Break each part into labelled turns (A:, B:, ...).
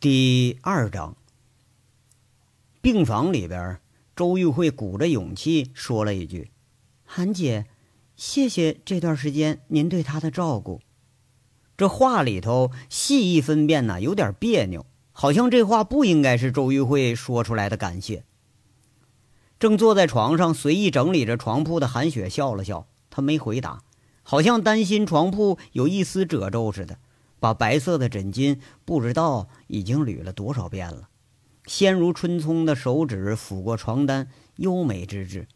A: 第二章，病房里边，周玉慧鼓着勇气说了一句：“
B: 韩姐，谢谢这段时间您对她的照顾。”
A: 这话里头细一分辨呢，有点别扭，好像这话不应该是周玉慧说出来的感谢。正坐在床上随意整理着床铺的韩雪笑了笑，她没回答，好像担心床铺有一丝褶皱似的。把白色的枕巾不知道已经捋了多少遍了，纤如春葱的手指抚过床单，优美之至。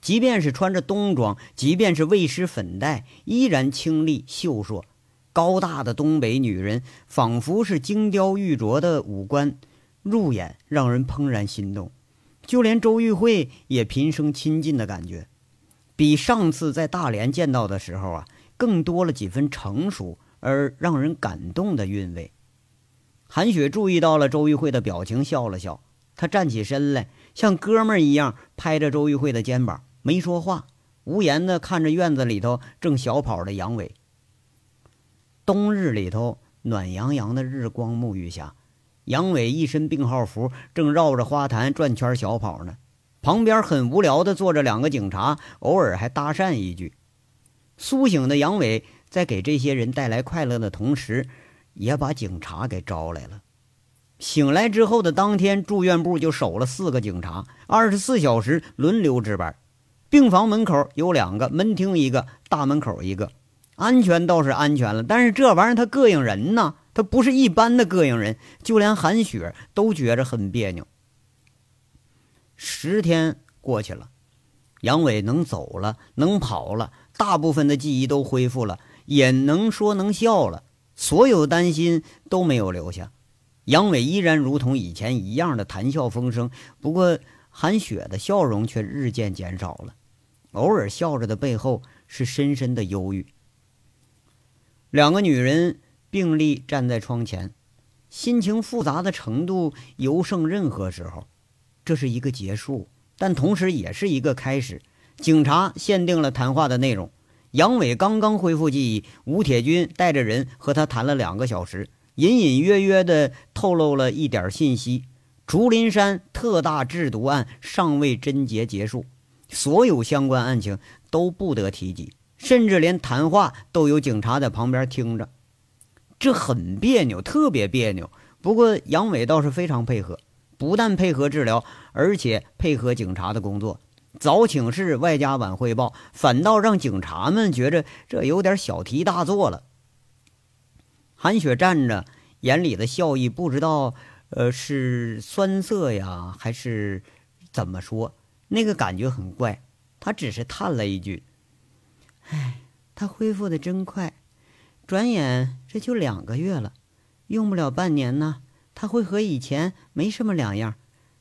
A: 即便是穿着冬装，即便是未施粉黛，依然清丽秀硕。高大的东北女人，仿佛是精雕玉琢的五官，入眼让人怦然心动。就连周玉慧也平生亲近的感觉，比上次在大连见到的时候啊，更多了几分成熟。而让人感动的韵味。韩雪注意到了周玉慧的表情，笑了笑。她站起身来，像哥们儿一样拍着周玉慧的肩膀，没说话，无言的看着院子里头正小跑的杨伟。冬日里头，暖洋洋的日光沐浴下，杨伟一身病号服，正绕着花坛转圈小跑呢。旁边很无聊的坐着两个警察，偶尔还搭讪一句。苏醒的杨伟。在给这些人带来快乐的同时，也把警察给招来了。醒来之后的当天，住院部就守了四个警察，二十四小时轮流值班。病房门口有两个，门厅一个，大门口一个。安全倒是安全了，但是这玩意儿它膈应人呐，它不是一般的膈应人，就连韩雪都觉着很别扭。十天过去了，杨伟能走了，能跑了，大部分的记忆都恢复了。也能说能笑了，所有担心都没有留下。杨伟依然如同以前一样的谈笑风生，不过韩雪的笑容却日渐减少了，偶尔笑着的背后是深深的忧郁。两个女人并立站在窗前，心情复杂的程度尤胜任何时候。这是一个结束，但同时也是一个开始。警察限定了谈话的内容。杨伟刚刚恢复记忆，吴铁军带着人和他谈了两个小时，隐隐约约地透露了一点信息：竹林山特大制毒案尚未侦结结束，所有相关案情都不得提及，甚至连谈话都有警察在旁边听着。这很别扭，特别别扭。不过杨伟倒是非常配合，不但配合治疗，而且配合警察的工作。早请示，外加晚汇报，反倒让警察们觉着这有点小题大做了。韩雪站着，眼里的笑意不知道，呃，是酸涩呀，还是怎么说？那个感觉很怪。她只是叹了一句：“
B: 哎，他恢复的真快，转眼这就两个月了，用不了半年呢，他会和以前没什么两样。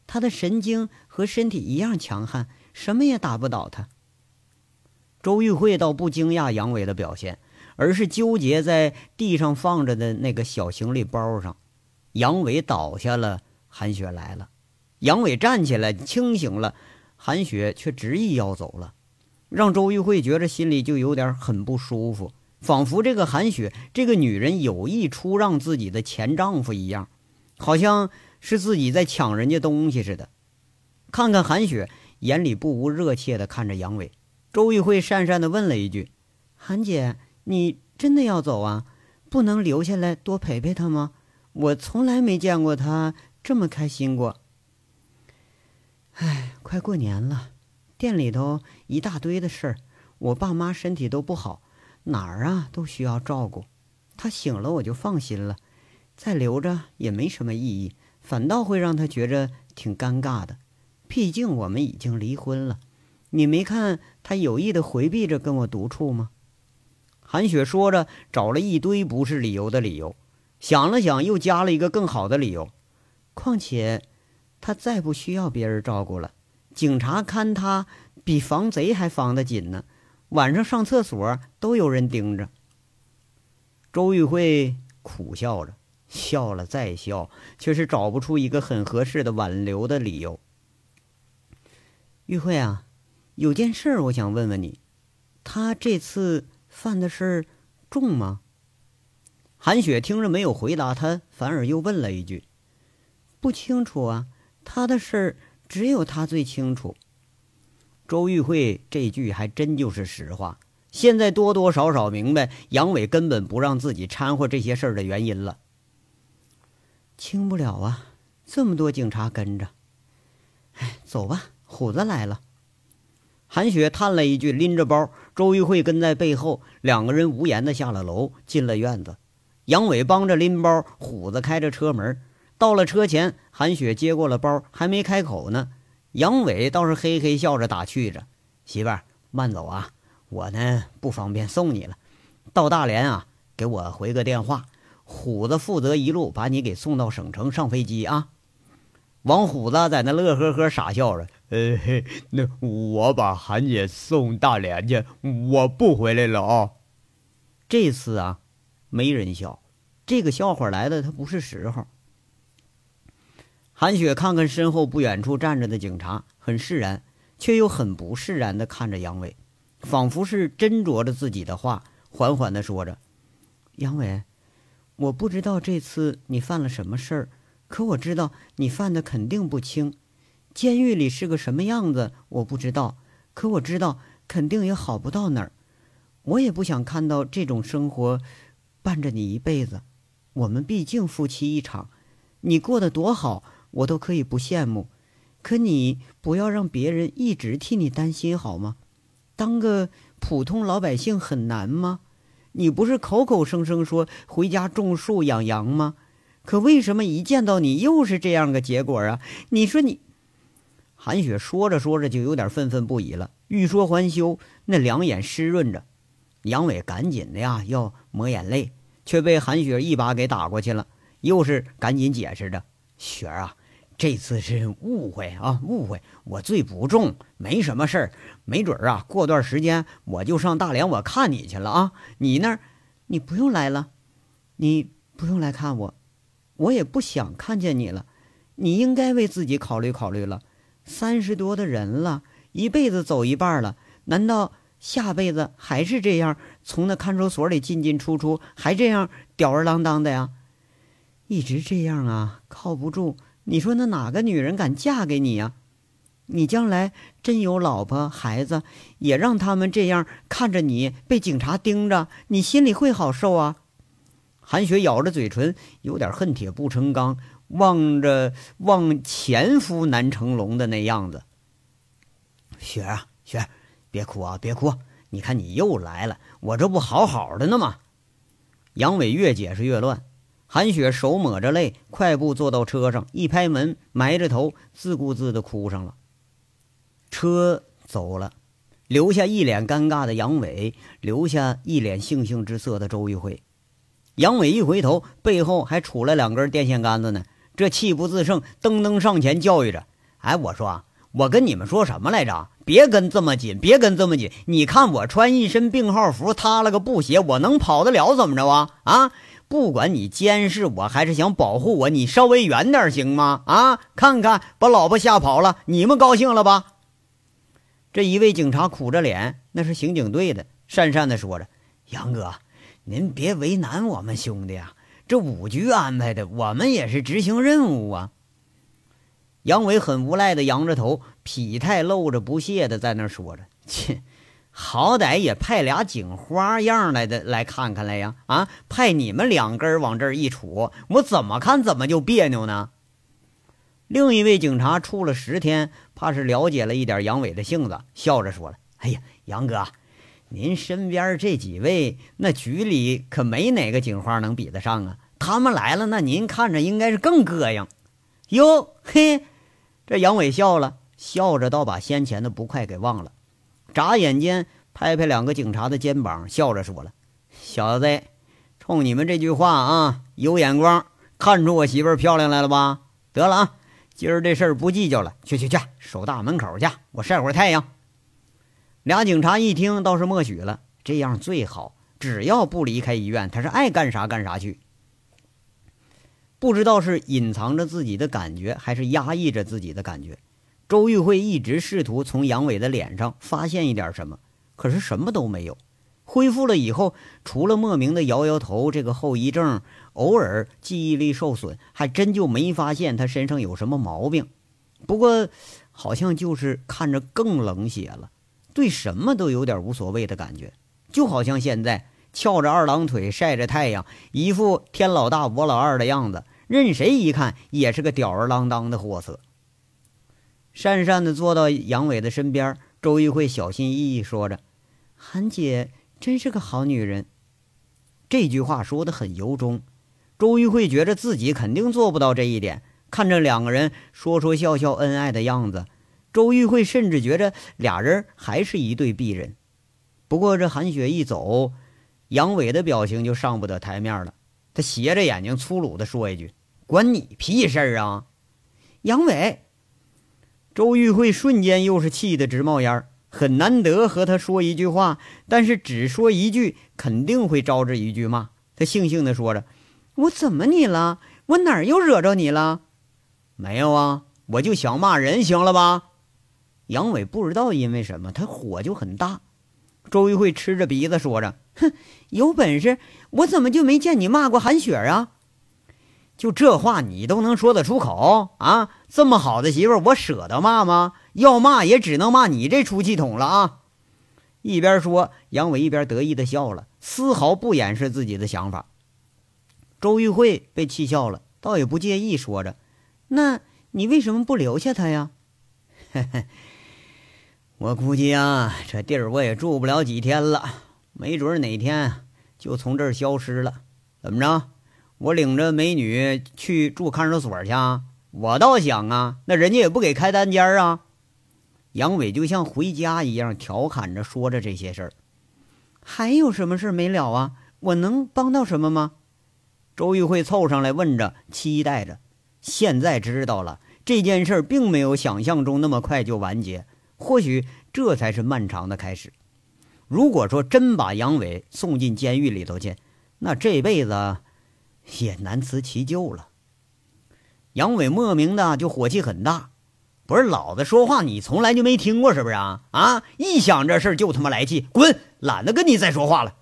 B: 他的神经和身体一样强悍。”什么也打不倒他。
A: 周玉慧倒不惊讶杨伟的表现，而是纠结在地上放着的那个小行李包上。杨伟倒下了，韩雪来了。杨伟站起来，清醒了，韩雪却执意要走了，让周玉慧觉着心里就有点很不舒服，仿佛这个韩雪这个女人有意出让自己的前丈夫一样，好像是自己在抢人家东西似的。看看韩雪。眼里不无热切地看着杨伟，周玉慧讪讪地问了一句：“
B: 韩姐，你真的要走啊？不能留下来多陪陪他吗？我从来没见过他这么开心过。”哎，快过年了，店里头一大堆的事儿，我爸妈身体都不好，哪儿啊都需要照顾。他醒了我就放心了，再留着也没什么意义，反倒会让他觉着挺尴尬的。毕竟我们已经离婚了，你没看他有意的回避着跟我独处吗？
A: 韩雪说着，找了一堆不是理由的理由，想了想，又加了一个更好的理由。
B: 况且，他再不需要别人照顾了，警察看他比防贼还防得紧呢，晚上上厕所都有人盯着。
A: 周玉慧苦笑着，笑了再笑，却是找不出一个很合适的挽留的理由。
B: 玉慧啊，有件事我想问问你，他这次犯的事重吗？
A: 韩雪听着没有回答他，反而又问了一句：“
B: 不清楚啊，他的事只有他最清楚。
A: 周玉慧这句还真就是实话。现在多多少少明白杨伟根本不让自己掺和这些事儿的原因了。
B: 轻不了啊，这么多警察跟着。哎，走吧，虎子来了。
A: 韩雪叹了一句，拎着包，周玉慧跟在背后，两个人无言的下了楼，进了院子。杨伟帮着拎包，虎子开着车门。到了车前，韩雪接过了包，还没开口呢，杨伟倒是嘿嘿笑着打趣着：“媳妇儿，慢走啊。”我呢不方便送你了，到大连啊，给我回个电话，虎子负责一路把你给送到省城上飞机啊。王虎子在那乐呵呵傻笑着，呃，那我把韩姐送大连去，我不回来了啊。这次啊，没人笑，这个笑话来的他不是时候。韩雪看看身后不远处站着的警察，很释然，却又很不释然的看着杨伟。仿佛是斟酌着自己的话，缓缓地说着：“
B: 杨伟，我不知道这次你犯了什么事儿，可我知道你犯的肯定不轻。监狱里是个什么样子，我不知道，可我知道肯定也好不到哪儿。我也不想看到这种生活伴着你一辈子。我们毕竟夫妻一场，你过得多好，我都可以不羡慕。可你不要让别人一直替你担心，好吗？”当个普通老百姓很难吗？你不是口口声声说回家种树养羊吗？可为什么一见到你又是这样个结果啊？你说你，韩雪说着说着就有点愤愤不已了。欲说还休，那两眼湿润着。杨伟赶紧的呀要抹眼泪，却被韩雪一把给打过去了。又是赶紧解释着：“雪儿啊。”这次是误会啊，误会！我罪不重，没什么事儿。没准儿啊，过段时间我就上大连，我看你去了啊。你那儿，你不用来了，你不用来看我，我也不想看见你了。你应该为自己考虑考虑了。三十多的人了，一辈子走一半了，难道下辈子还是这样，从那看守所里进进出出，还这样吊儿郎当的呀？一直这样啊，靠不住。你说那哪个女人敢嫁给你呀？你将来真有老婆孩子，也让他们这样看着你被警察盯着，你心里会好受啊？韩雪咬着嘴唇，有点恨铁不成钢，望着望前夫难成龙的那样子。雪啊雪儿，别哭啊别哭！你看你又来了，我这不好好的呢吗？杨伟越解释越乱。韩雪手抹着泪，快步坐到车上，一拍门，埋着头，自顾自的哭上了。车走了，留下一脸尴尬的杨伟，留下一脸悻悻之色的周玉慧。杨伟一回头，背后还杵了两根电线杆子呢，这气不自胜，噔噔上前教育着：“哎，我说，我跟你们说什么来着？别跟这么紧，别跟这么紧！你看我穿一身病号服，塌了个布鞋，我能跑得了怎么着啊？啊！”不管你监视我还是想保护我，你稍微远点行吗？啊，看看把老婆吓跑了，你们高兴了吧？这一位警察苦着脸，那是刑警队的，讪讪的说着：“杨哥，您别为难我们兄弟啊，这五局安排的，我们也是执行任务啊。”杨伟很无赖的扬着头，痞态露着不屑的在那说着：“切。”好歹也派俩警花样来的来看看来呀！啊，派你们两根往这儿一杵，我怎么看怎么就别扭呢？另一位警察处了十天，怕是了解了一点杨伟的性子，笑着说了：“哎呀，杨哥，您身边这几位那局里可没哪个警花能比得上啊！他们来了，那您看着应该是更膈应。”哟嘿，这杨伟笑了笑着，倒把先前的不快给忘了。眨眼间，拍拍两个警察的肩膀，笑着说了：“小子，冲你们这句话啊，有眼光，看出我媳妇漂亮来了吧？得了啊，今儿这事儿不计较了，去去去，守大门口去，我晒会儿太阳。”俩警察一听，倒是默许了，这样最好，只要不离开医院，他是爱干啥干啥去。不知道是隐藏着自己的感觉，还是压抑着自己的感觉。周玉慧一直试图从杨伟的脸上发现一点什么，可是什么都没有。恢复了以后，除了莫名的摇摇头，这个后遗症
A: 偶尔记忆力受损，还真就没发现他身上有什么毛病。不过，好像就是看着更冷血了，对什么都有点无所谓的感觉，就好像现在翘着二郎腿晒着太阳，一副天老大我老二的样子，任谁一看也是个吊儿郎当的货色。讪讪的坐到杨伟的身边，周玉慧小心翼翼说着：“
B: 韩姐真是个好女人。”
A: 这句话说的很由衷。周玉慧觉得自己肯定做不到这一点。看着两个人说说笑笑、恩爱的样子，周玉慧甚至觉着俩人还是一对璧人。不过这韩雪一走，杨伟的表情就上不得台面了。他斜着眼睛，粗鲁地说一句：“关你屁事啊！”
B: 杨伟，
A: 周玉慧瞬间又是气得直冒烟很难得和他说一句话，但是只说一句肯定会招致一句骂。他悻悻地说着：“
B: 我怎么你了？我哪儿又惹着你了？”
A: 没有啊，我就想骂人，行了吧？杨伟不知道因为什么，他火就很大。周玉慧吃着鼻子说着：“
B: 哼，有本事我怎么就没见你骂过韩雪啊？
A: 就这话你都能说得出口啊？这么好的媳妇，我舍得骂吗？要骂也只能骂你这出气筒了啊！”一边说，杨伟一边得意的笑了，丝毫不掩饰自己的想法。周玉慧被气笑了，倒也不介意，说着。
B: 那你为什么不留下他呀？
A: 嘿嘿，我估计啊，这地儿我也住不了几天了，没准哪天就从这儿消失了。怎么着？我领着美女去住看守所去啊？我倒想啊，那人家也不给开单间啊。杨伟就像回家一样调侃着说着这些事儿。
B: 还有什么事没了啊？我能帮到什么吗？
A: 周玉慧凑上来问着，期待着。现在知道了，这件事并没有想象中那么快就完结，或许这才是漫长的开始。如果说真把杨伟送进监狱里头去，那这辈子也难辞其咎了。杨伟莫名的就火气很大，不是老子说话你从来就没听过是不是啊？啊！一想这事就他妈来气，滚！懒得跟你再说话了。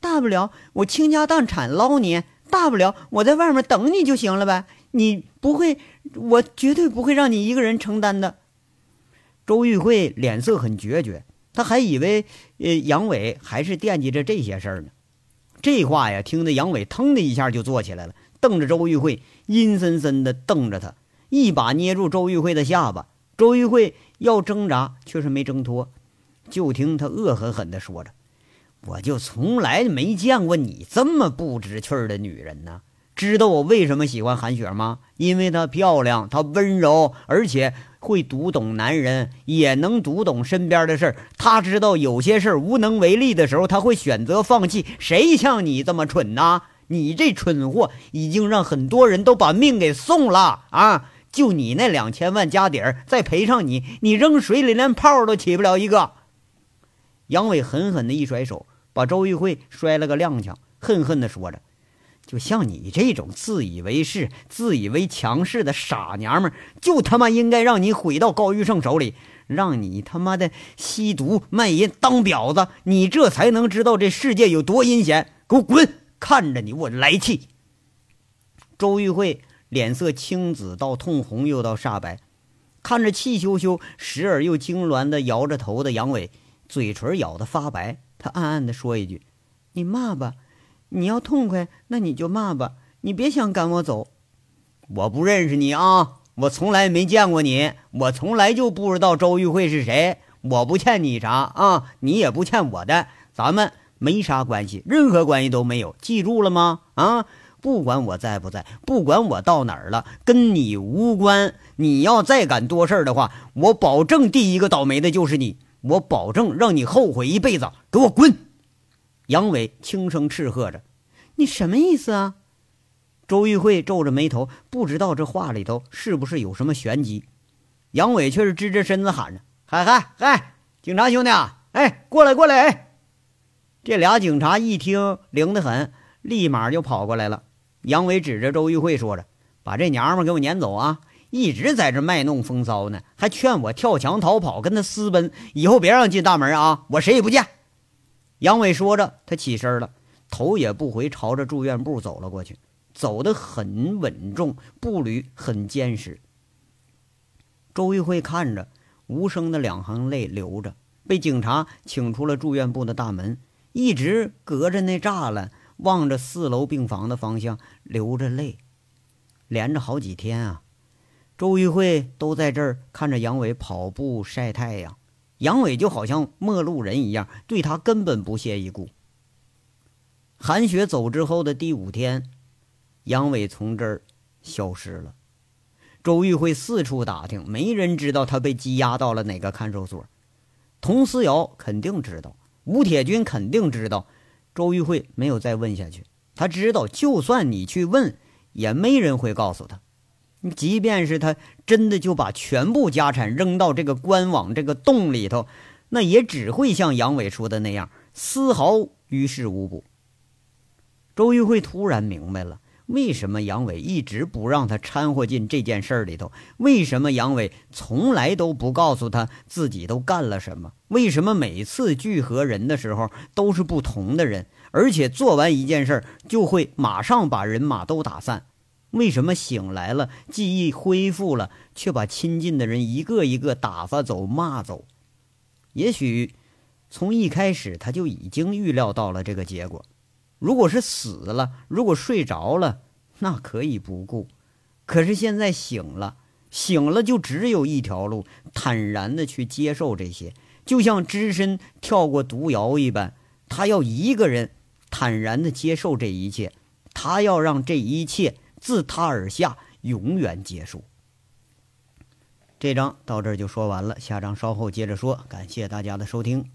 B: 大不了我倾家荡产捞你，大不了我在外面等你就行了呗。你不会，我绝对不会让你一个人承担的。
A: 周玉慧脸色很决绝，他还以为呃杨伟还是惦记着这些事儿呢。这话呀，听得杨伟腾的一下就坐起来了，瞪着周玉慧，阴森森的瞪着他，一把捏住周玉慧的下巴。周玉慧要挣扎，却是没挣脱。就听他恶狠狠地说着：“我就从来没见过你这么不知趣儿的女人呢。”知道我为什么喜欢韩雪吗？因为她漂亮，她温柔，而且会读懂男人，也能读懂身边的事儿。她知道有些事儿无能为力的时候，他会选择放弃。谁像你这么蠢呢？你这蠢货已经让很多人都把命给送了啊！就你那两千万家底儿，再赔上你，你扔水里连泡都起不了一个。杨伟狠狠的一甩手，把周玉慧摔了个踉跄，恨恨的说着。就像你这种自以为是、自以为强势的傻娘们，就他妈应该让你毁到高玉胜手里，让你他妈的吸毒卖淫当婊子，你这才能知道这世界有多阴险。给我滚！看着你我来气。周玉慧脸色青紫到通红，又到煞白，看着气羞羞、时而又痉挛的摇着头的杨伟，嘴唇咬得发白。他暗暗地说一句：“
B: 你骂吧。”你要痛快，那你就骂吧，你别想赶我走。我不认识你啊，我从来没见过你，我从来就不知道周玉慧是谁。我不欠你啥啊，你也不欠我的，咱们没啥关系，任何关系都没有，记住了吗？啊，不管我在不在，不管我到哪儿了，跟你无关。你要再敢多事儿的话，我保证第一个倒霉的就是你，我保证让你后悔一辈子。给我滚！杨伟轻声斥喝着：“你什么意思啊？”周玉慧皱着眉头，不知道这话里头是不是有什么玄机。杨伟却是支着身子喊着：“嗨嗨嗨，警察兄弟啊，哎，过来过来！”哎，这俩警察一听灵得很，立马就跑过来了。杨伟指着周玉慧说着：“把这娘们给我撵走啊！一直在这卖弄风骚呢，还劝我跳墙逃跑，跟他私奔，以后别让进大门啊！我谁也不见。”杨伟说着，他起身了，
A: 头也不回，朝着住院部走了过去，走得很稳重，步履很坚实。周玉慧看着，无声的两行泪流着，被警察请出了住院部的大门，一直隔着那栅栏望着四楼病房的方向，流着泪。连着好几天啊，周玉慧都在这儿看着杨伟跑步晒太阳，杨伟就好像陌路人一样，对他根本不屑一顾。韩雪走之后的第五天，杨伟从这儿消失了。周玉慧四处打听，没人知道他被羁押到了哪个看守所。佟思瑶肯定知道，吴铁军肯定知道。周玉慧没有再问下去，他知道，就算你去问，也没人会告诉他。即便是他真的就把全部家产扔到这个官网这个洞里头，那也只会像杨伟说的那样，丝毫于事无补。周玉慧突然明白了，为什么杨伟一直不让他掺和进这件事儿里头？为什么杨伟从来都不告诉他自己都干了什么？为什么每次聚合人的时候都是不同的人，而且做完一件事就会马上把人马都打散？为什么醒来了，记忆恢复了，却把亲近的人一个一个打发走、骂走？也许从一开始他就已经预料到了这个结果。如果是死了，如果睡着了，那可以不顾；可是现在醒了，醒了就只有一条路：坦然的去接受这些，就像只身跳过毒窑一般。他要一个人坦然的接受这一切，他要让这一切自他而下，永远结束。这章到这儿就说完了，下章稍后接着说。感谢大家的收听。